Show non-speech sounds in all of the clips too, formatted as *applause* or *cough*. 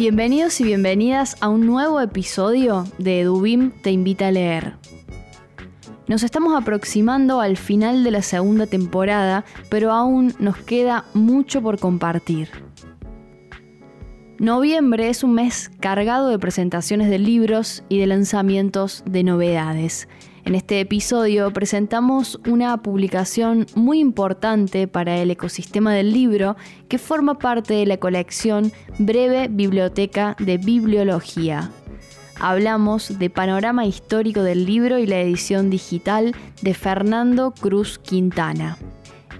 Bienvenidos y bienvenidas a un nuevo episodio de Edubim Te Invita a Leer. Nos estamos aproximando al final de la segunda temporada, pero aún nos queda mucho por compartir. Noviembre es un mes cargado de presentaciones de libros y de lanzamientos de novedades. En este episodio presentamos una publicación muy importante para el ecosistema del libro que forma parte de la colección Breve Biblioteca de Bibliología. Hablamos de Panorama Histórico del Libro y la edición digital de Fernando Cruz Quintana.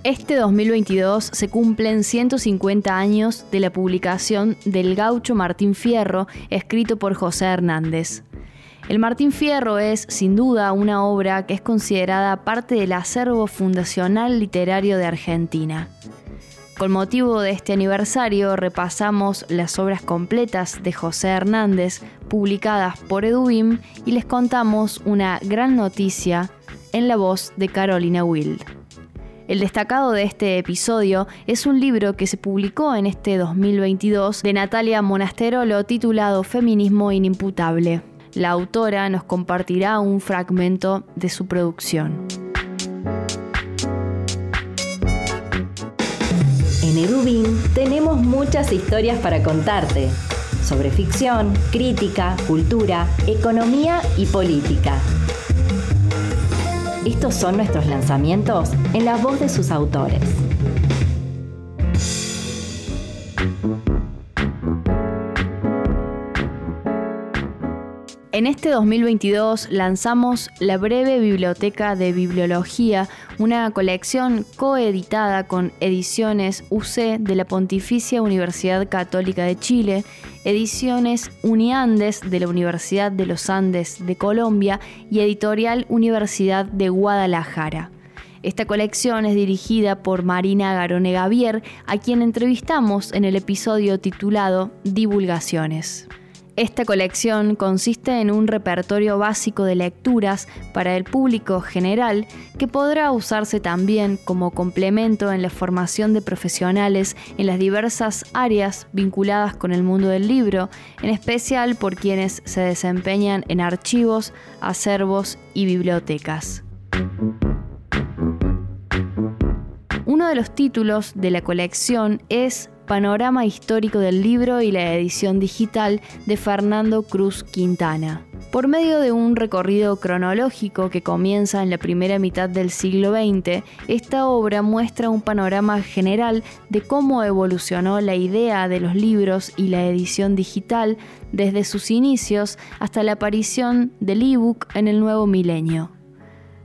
Este 2022 se cumplen 150 años de la publicación del gaucho Martín Fierro, escrito por José Hernández. El Martín Fierro es, sin duda, una obra que es considerada parte del acervo fundacional literario de Argentina. Con motivo de este aniversario repasamos las obras completas de José Hernández publicadas por Edubim y les contamos una gran noticia en la voz de Carolina Wild. El destacado de este episodio es un libro que se publicó en este 2022 de Natalia Monasterolo titulado Feminismo inimputable la autora nos compartirá un fragmento de su producción. En Edubin tenemos muchas historias para contarte sobre ficción, crítica, cultura, economía y política. Estos son nuestros lanzamientos en la voz de sus autores. En este 2022 lanzamos la breve biblioteca de bibliología, una colección coeditada con ediciones UC de la Pontificia Universidad Católica de Chile, ediciones Uniandes de la Universidad de los Andes de Colombia y editorial Universidad de Guadalajara. Esta colección es dirigida por Marina Garone Gavier, a quien entrevistamos en el episodio titulado Divulgaciones. Esta colección consiste en un repertorio básico de lecturas para el público general que podrá usarse también como complemento en la formación de profesionales en las diversas áreas vinculadas con el mundo del libro, en especial por quienes se desempeñan en archivos, acervos y bibliotecas. Uno de los títulos de la colección es Panorama Histórico del Libro y la edición digital de Fernando Cruz Quintana. Por medio de un recorrido cronológico que comienza en la primera mitad del siglo XX, esta obra muestra un panorama general de cómo evolucionó la idea de los libros y la edición digital desde sus inicios hasta la aparición del ebook en el nuevo milenio.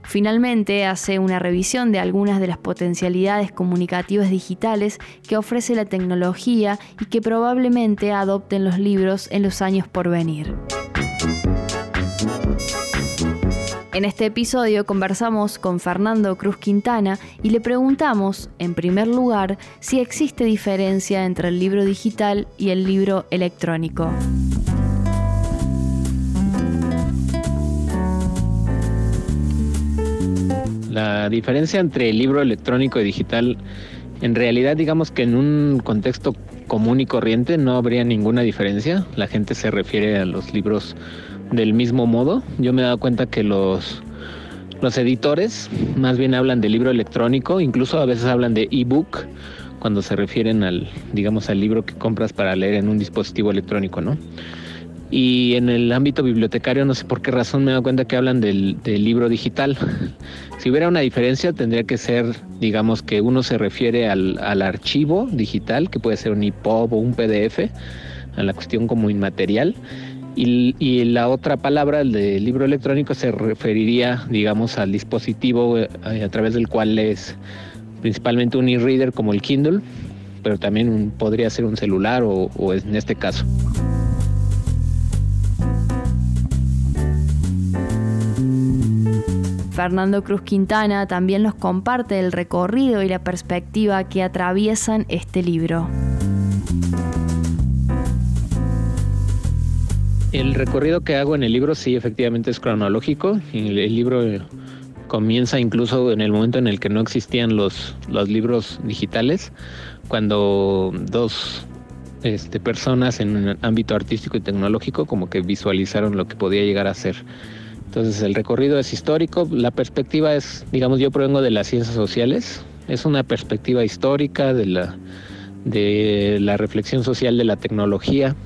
Finalmente, hace una revisión de algunas de las potencialidades comunicativas digitales que ofrece la tecnología y que probablemente adopten los libros en los años por venir. En este episodio conversamos con Fernando Cruz Quintana y le preguntamos, en primer lugar, si existe diferencia entre el libro digital y el libro electrónico. La diferencia entre el libro electrónico y digital, en realidad digamos que en un contexto común y corriente no habría ninguna diferencia. La gente se refiere a los libros del mismo modo. Yo me he dado cuenta que los, los editores más bien hablan de libro electrónico, incluso a veces hablan de ebook cuando se refieren al, digamos, al libro que compras para leer en un dispositivo electrónico, ¿no? Y en el ámbito bibliotecario, no sé por qué razón me he dado cuenta que hablan del, libro digital. *laughs* Si hubiera una diferencia, tendría que ser, digamos, que uno se refiere al, archivo digital, que puede ser un EPUB o un PDF, a la cuestión como inmaterial. Y, la otra palabra, el de libro electrónico, se referiría, digamos, al dispositivo eh, a través del cual es principalmente un e-reader como el Kindle, pero también podría ser un celular o en este caso. Fernando Cruz Quintana también nos comparte el recorrido y la perspectiva que atraviesan este libro. El recorrido que hago en el libro sí efectivamente es cronológico. El, libro comienza incluso en el momento en el que no existían los, los libros digitales, cuando dos este, personas en un ámbito artístico y tecnológico como que visualizaron lo que podía llegar a ser entonces el recorrido es histórico, la perspectiva es, digamos, yo provengo de las ciencias sociales, es una perspectiva histórica de la, de la reflexión social de la tecnología,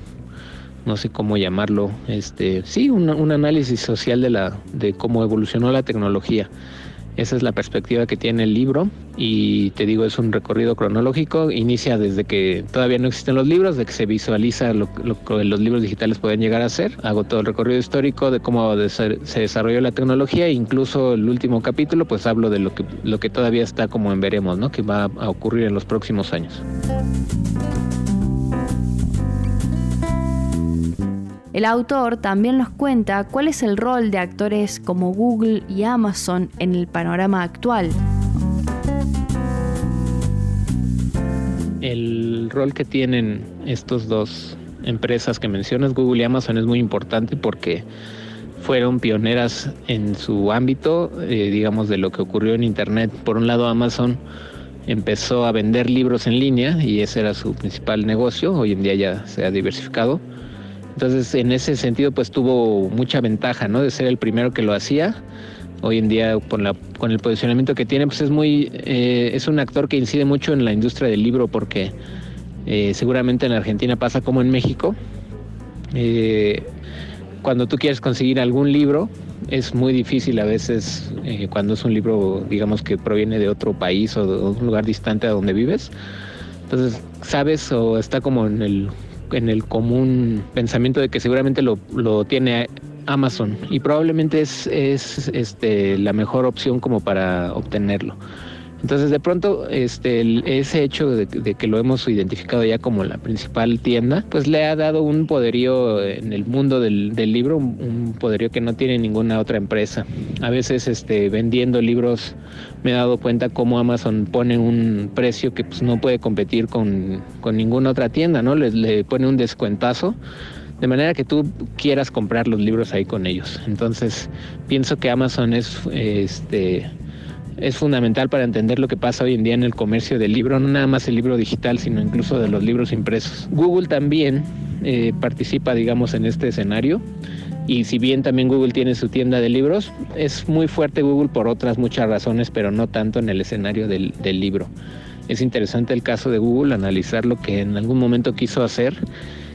no sé cómo llamarlo, este, sí, un, análisis social de la, de cómo evolucionó la tecnología. Esa es la perspectiva que tiene el libro y te digo, es un recorrido cronológico. Inicia desde que todavía no existen los libros, de que se visualiza lo, que los libros digitales pueden llegar a ser. Hago todo el recorrido histórico de cómo se desarrolló la tecnología e incluso el último capítulo, pues hablo de lo que, lo que todavía está como en veremos, ¿no? que va a ocurrir en los próximos años. El autor también nos cuenta cuál es el rol de actores como Google y Amazon en el panorama actual. El rol que tienen estos dos empresas que mencionas, Google y Amazon, es muy importante porque fueron pioneras en su ámbito, eh, digamos, de lo que ocurrió en Internet. Por un lado, Amazon empezó a vender libros en línea y ese era su principal negocio. Hoy en día ya se ha diversificado. Entonces, en ese sentido, pues tuvo mucha ventaja, ¿no? De ser el primero que lo hacía. Hoy en día, con, el posicionamiento que tiene, pues es muy, eh, es un actor que incide mucho en la industria del libro, porque eh, seguramente en Argentina pasa como en México. Eh, cuando tú quieres conseguir algún libro, es muy difícil a veces cuando es un libro, digamos, que proviene de otro país o de un lugar distante a donde vives. Entonces, sabes o está como en el en el común pensamiento de que seguramente lo, lo tiene Amazon y probablemente es, es este, la mejor opción como para obtenerlo. Entonces de pronto este, ese hecho de, que lo hemos identificado ya como la principal tienda, pues le ha dado un poderío en el mundo del, libro, un, poderío que no tiene ninguna otra empresa. A veces este, vendiendo libros me he dado cuenta cómo Amazon pone un precio que pues, no puede competir con, ninguna otra tienda, ¿no? Le, le pone un descuentazo de manera que tú quieras comprar los libros ahí con ellos. Entonces, pienso que Amazon es este es fundamental para entender lo que pasa hoy en día en el comercio del libro, no nada más el libro digital, sino incluso de los libros impresos. Google también eh, participa, digamos, en este escenario. Y si bien también Google tiene su tienda de libros, es muy fuerte Google por otras muchas razones, pero no tanto en el escenario del, del libro. Es interesante el caso de Google, analizar lo que en algún momento quiso hacer,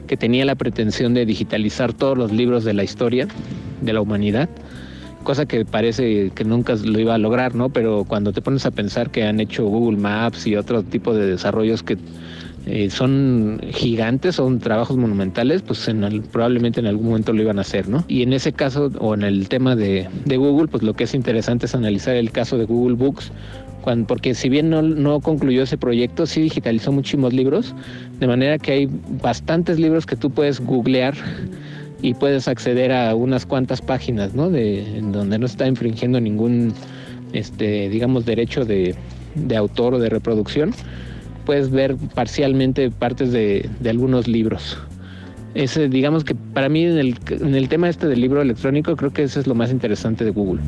que tenía la pretensión de digitalizar todos los libros de la historia de la humanidad cosa que parece que nunca lo iba a lograr, ¿no? Pero cuando te pones a pensar que han hecho Google Maps y otro tipo de desarrollos que eh, son gigantes, son trabajos monumentales, pues probablemente en algún momento lo iban a hacer, ¿no? Y en ese caso, o en el tema de, Google, pues lo que es interesante es analizar el caso de Google Books, porque si bien no, no, concluyó ese proyecto, sí digitalizó muchísimos libros, de manera que hay bastantes libros que tú puedes googlear y puedes acceder a unas cuantas páginas, ¿no? De, en donde no está infringiendo ningún, este, digamos, derecho de, autor o de reproducción. Puedes ver parcialmente partes de, algunos libros. Ese, digamos que para mí en el, en el tema este del libro electrónico creo que eso es lo más interesante de Google.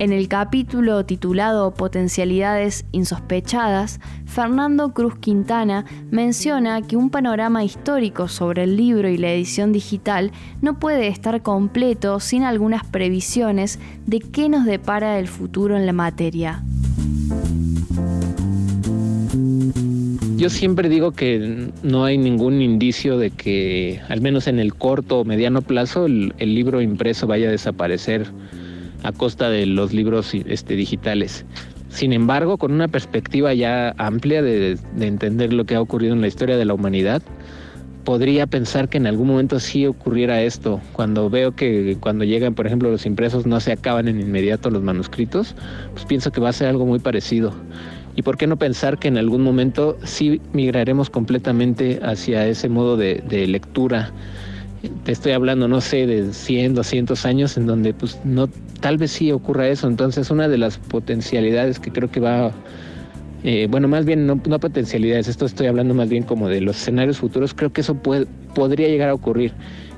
En el capítulo titulado Potencialidades insospechadas, Fernando Cruz Quintana menciona que un panorama histórico sobre el libro y la edición digital no puede estar completo sin algunas previsiones de qué nos depara el futuro en la materia. Yo siempre digo que no hay ningún indicio de que, al menos en el corto o mediano plazo, el, libro impreso vaya a desaparecer a costa de los libros este, digitales. Sin embargo, con una perspectiva ya amplia de, entender lo que ha ocurrido en la historia de la humanidad, podría pensar que en algún momento sí ocurriera esto. Cuando veo que cuando llegan, por ejemplo, los impresos no se acaban en inmediato los manuscritos, pues pienso que va a ser algo muy parecido. ¿Y por qué no pensar que en algún momento sí migraremos completamente hacia ese modo de, de lectura? Te estoy hablando, no sé, de 100, 200 años en donde pues no, tal vez sí ocurra eso. Entonces una de las potencialidades que creo que va eh, bueno, más bien no, potencialidades, esto estoy hablando más bien como de los escenarios futuros, creo que eso puede, podría llegar a ocurrir.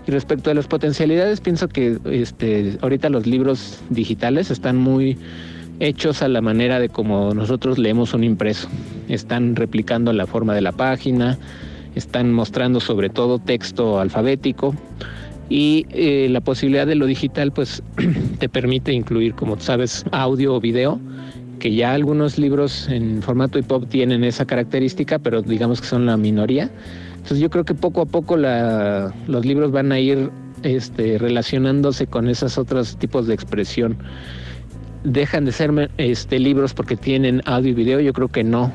Y respecto a las potencialidades, pienso que este, ahorita los libros digitales están muy hechos a la manera de como nosotros leemos un impreso. Están replicando la forma de la página, están mostrando sobre todo texto alfabético y eh, la posibilidad de lo digital pues *clears throat* te permite incluir, como sabes, audio o video que ya algunos libros en formato hip tienen esa característica, pero digamos que son la minoría. Entonces yo creo que poco a poco los libros van a ir este, relacionándose con esos otros tipos de expresión. ¿Dejan de ser este, libros porque tienen audio y video? Yo creo que no.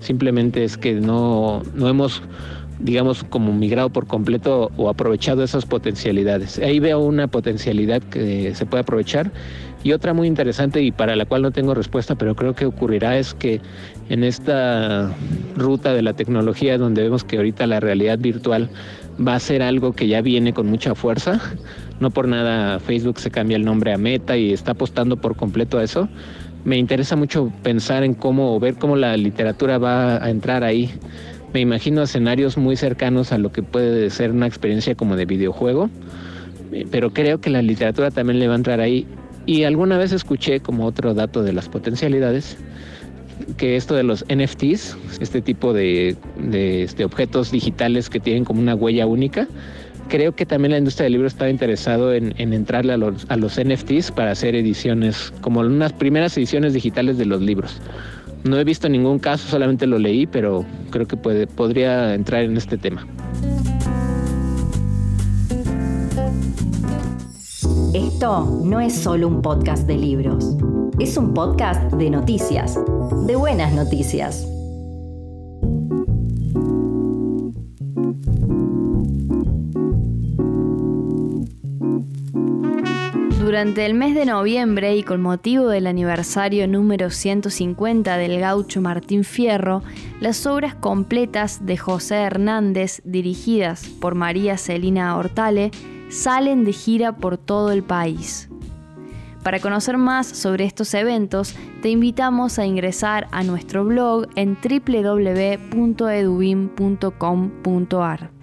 Simplemente es que no, no hemos digamos, como migrado por completo o aprovechado esas potencialidades. Ahí veo una potencialidad que se puede aprovechar y otra muy interesante y para la cual no tengo respuesta, pero creo que ocurrirá es que en esta ruta de la tecnología donde vemos que ahorita la realidad virtual va a ser algo que ya viene con mucha fuerza, no por nada Facebook se cambia el nombre a Meta y está apostando por completo a eso. Me interesa mucho pensar en cómo ver cómo la literatura va a entrar ahí. Me imagino escenarios muy cercanos a lo que puede ser una experiencia como de videojuego, pero creo que la literatura también le va a entrar ahí y alguna vez escuché como otro dato de las potencialidades que esto de los NFTs, este tipo de, este, objetos digitales que tienen como una huella única, creo que también la industria del libro estaba interesado en, entrarle a los, a los NFTs para hacer ediciones, como unas primeras ediciones digitales de los libros. No he visto ningún caso, solamente lo leí, pero creo que puede, podría entrar en este tema. Esto no es solo un podcast de libros, es un podcast de noticias, de buenas noticias. Durante el mes de noviembre y con motivo del aniversario número 150 del gaucho Martín Fierro, las obras completas de José Hernández, dirigidas por María Celina Hortale, salen de gira por todo el país. Para conocer más sobre estos eventos, te invitamos a ingresar a nuestro blog en www.edubim.com.ar.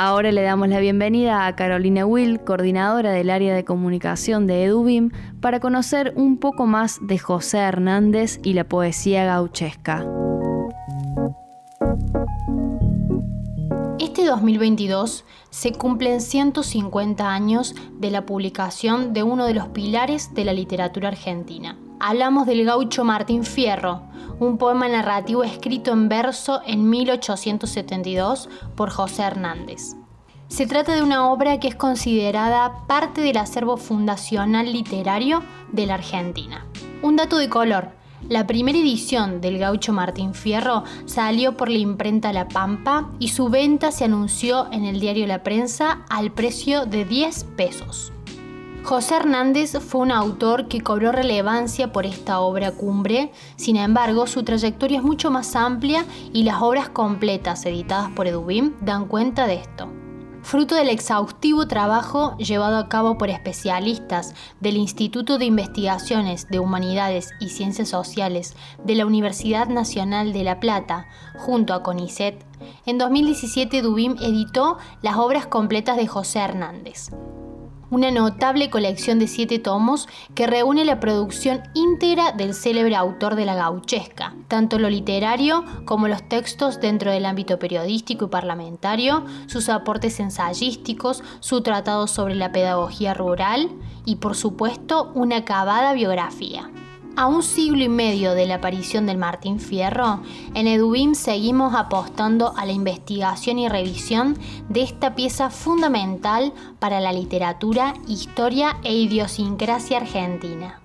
Ahora le damos la bienvenida a Carolina Will, coordinadora del área de comunicación de Edubim, para conocer un poco más de José Hernández y la poesía gauchesca. Este 2022 se cumplen 150 años de la publicación de uno de los pilares de la literatura argentina. Hablamos del gaucho Martín Fierro, un poema narrativo escrito en verso en 1872 por José Hernández. Se trata de una obra que es considerada parte del acervo fundacional literario de la Argentina. Un dato de color, la primera edición del gaucho Martín Fierro salió por la imprenta La Pampa y su venta se anunció en el diario La Prensa al precio de 10 pesos. José Hernández fue un autor que cobró relevancia por esta obra cumbre, sin embargo su trayectoria es mucho más amplia y las obras completas editadas por Edubim dan cuenta de esto. Fruto del exhaustivo trabajo llevado a cabo por especialistas del Instituto de Investigaciones de Humanidades y Ciencias Sociales de la Universidad Nacional de La Plata, junto a CONICET, en 2017 Dubim editó las obras completas de José Hernández una notable colección de siete tomos que reúne la producción íntegra del célebre autor de la gauchesca, tanto lo literario como los textos dentro del ámbito periodístico y parlamentario, sus aportes ensayísticos, su tratado sobre la pedagogía rural y por supuesto una acabada biografía. A un siglo y medio de la aparición del Martín Fierro, en Edubim seguimos apostando a la investigación y revisión de esta pieza fundamental para la literatura, historia e idiosincrasia argentina.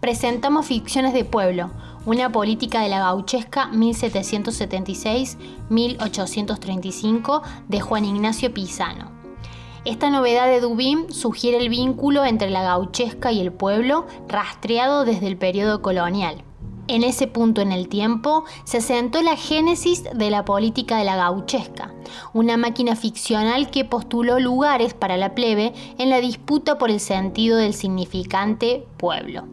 presentamos Ficciones de Pueblo, una política de la gauchesca 1776-1835 de Juan Ignacio Pisano. Esta novedad de Dubín sugiere el vínculo entre la gauchesca y el pueblo rastreado desde el periodo colonial. En ese punto en el tiempo se sentó la génesis de la política de la gauchesca, una máquina ficcional que postuló lugares para la plebe en la disputa por el sentido del significante pueblo.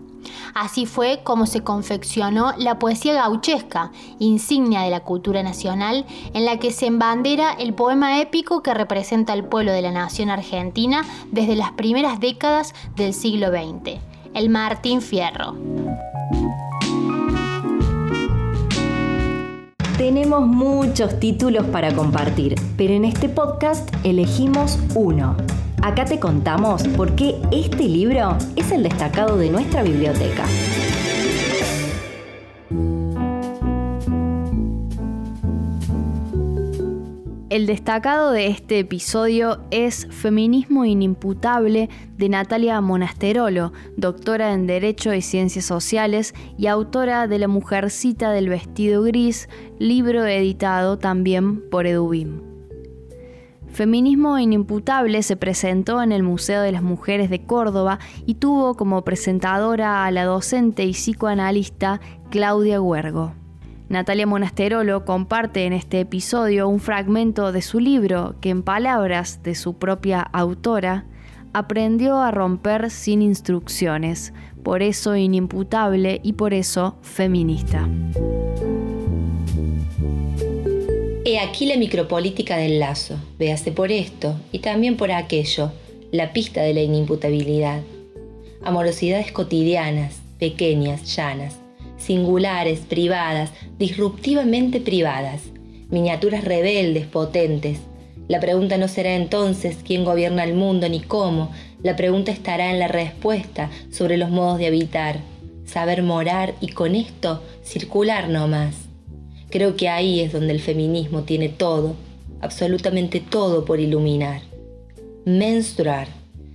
Así fue como se confeccionó la poesía gauchesca, insignia de la cultura nacional, en la que se embandera el poema épico que representa al pueblo de la nación argentina desde las primeras décadas del siglo XX, el Martín Fierro. Tenemos muchos títulos para compartir, pero en este podcast elegimos uno Acá te contamos por qué este libro es el destacado de nuestra biblioteca. El destacado de este episodio es Feminismo inimputable de Natalia Monasterolo, doctora en Derecho y Ciencias Sociales y autora de La Mujercita del Vestido Gris, libro editado también por Edubim. Feminismo Inimputable se presentó en el Museo de las Mujeres de Córdoba y tuvo como presentadora a la docente y psicoanalista Claudia Huergo. Natalia Monasterolo comparte en este episodio un fragmento de su libro que en palabras de su propia autora aprendió a romper sin instrucciones, por eso inimputable y por eso feminista. He aquí la micropolítica del lazo, véase por esto y también por aquello, la pista de la inimputabilidad. Amorosidades cotidianas, pequeñas, llanas, singulares, privadas, disruptivamente privadas, miniaturas rebeldes, potentes. La pregunta no será entonces quién gobierna el mundo ni cómo, la pregunta estará en la respuesta sobre los modos de habitar, saber morar y con esto circular no más. Creo que ahí es donde el feminismo tiene todo, absolutamente todo por iluminar. Menstruar,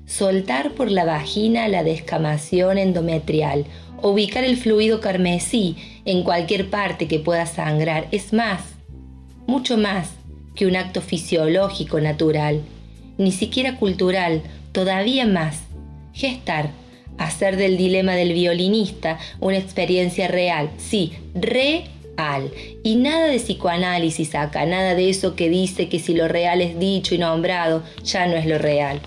soltar por la vagina la descamación endometrial, ubicar el fluido carmesí en cualquier parte que pueda sangrar, es más, mucho más que un acto fisiológico natural, ni siquiera cultural, todavía más. Gestar, hacer del dilema del violinista una experiencia real, sí, real y nada de psicoanálisis acá, nada de eso que dice que si lo real es dicho y nombrado, ya no es lo real.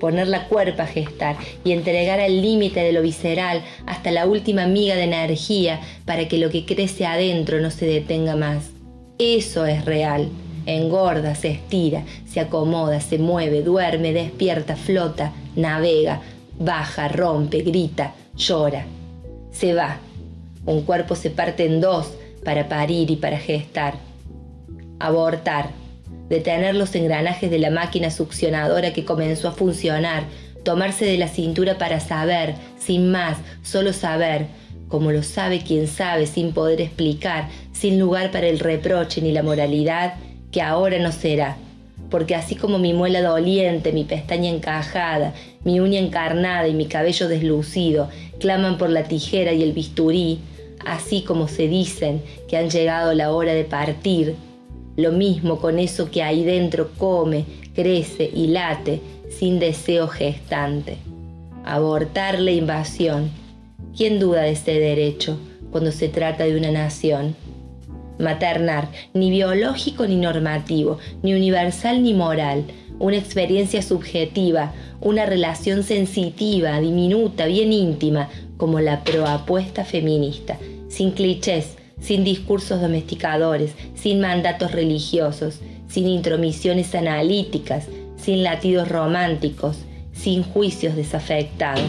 Poner la cuerpa a gestar y entregar al límite de lo visceral hasta la última miga de energía para que lo que crece adentro no se detenga más. Eso es real. Engorda, se estira, se acomoda, se mueve, duerme, despierta, flota, navega, baja, rompe, grita, llora. Se va. Un cuerpo se parte en dos, para parir y para gestar. Abortar. Detener los engranajes de la máquina succionadora que comenzó a funcionar. Tomarse de la cintura para saber, sin más, solo saber, como lo sabe quien sabe, sin poder explicar, sin lugar para el reproche ni la moralidad, que ahora no será. Porque así como mi muela doliente, mi pestaña encajada, mi uña encarnada y mi cabello deslucido claman por la tijera y el bisturí, así como se dicen que han llegado la hora de partir. Lo mismo con eso que ahí dentro come, crece y late sin deseo gestante. Abortar la invasión. ¿Quién duda de este derecho cuando se trata de una nación? Maternar, ni biológico ni normativo, ni universal ni moral, una experiencia subjetiva, una relación sensitiva, diminuta, bien íntima, como la proapuesta feminista, sin clichés, sin discursos domesticadores, sin mandatos religiosos, sin intromisiones analíticas, sin latidos románticos, sin juicios desafectados.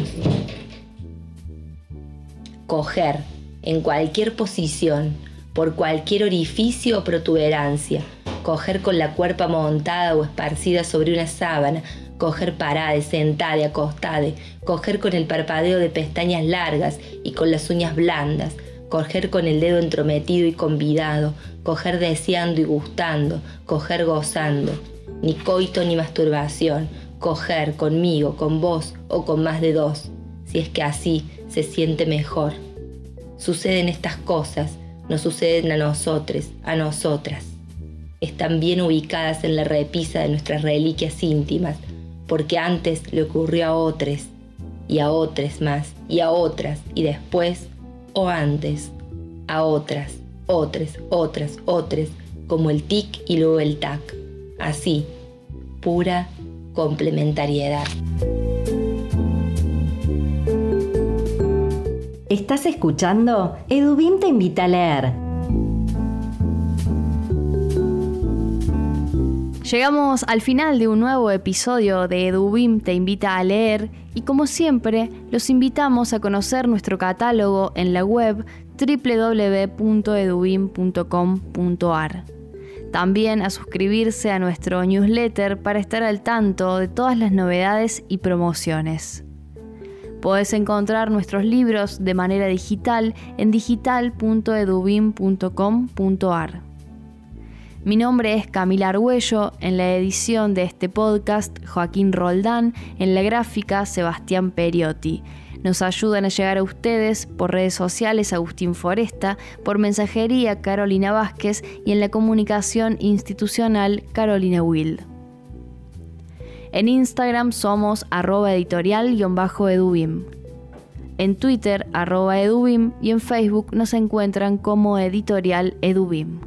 Coger, en cualquier posición, por cualquier orificio o protuberancia, coger con la cuerpa montada o esparcida sobre una sábana, coger parada, sentada, acostada, coger con el parpadeo de pestañas largas y con las uñas blandas, coger con el dedo entrometido y convidado, coger deseando y gustando, coger gozando, ni coito ni masturbación, coger conmigo, con vos o con más de dos, si es que así se siente mejor. Suceden estas cosas, nos suceden a nosotros, a nosotras. Están bien ubicadas en la repisa de nuestras reliquias íntimas, porque antes le ocurrió a otros, y a otros más, y a otras, y después, o antes, a otras, otras, otras, otras, como el tic y luego el tac. Así, pura complementariedad. Estás escuchando Edubim te invita a leer. Llegamos al final de un nuevo episodio de Edubim te invita a leer y como siempre los invitamos a conocer nuestro catálogo en la web www.edubim.com.ar. También a suscribirse a nuestro newsletter para estar al tanto de todas las novedades y promociones. Podés encontrar nuestros libros de manera digital en digital.edubim.com.ar. Mi nombre es Camila Argüello, en la edición de este podcast Joaquín Roldán, en la gráfica Sebastián Periotti. Nos ayudan a llegar a ustedes por redes sociales Agustín Foresta, por mensajería Carolina Vázquez y en la comunicación institucional Carolina Will. En Instagram somos arroba editorial-edubim. En Twitter arroba edubim y en Facebook nos encuentran como editorial edubim.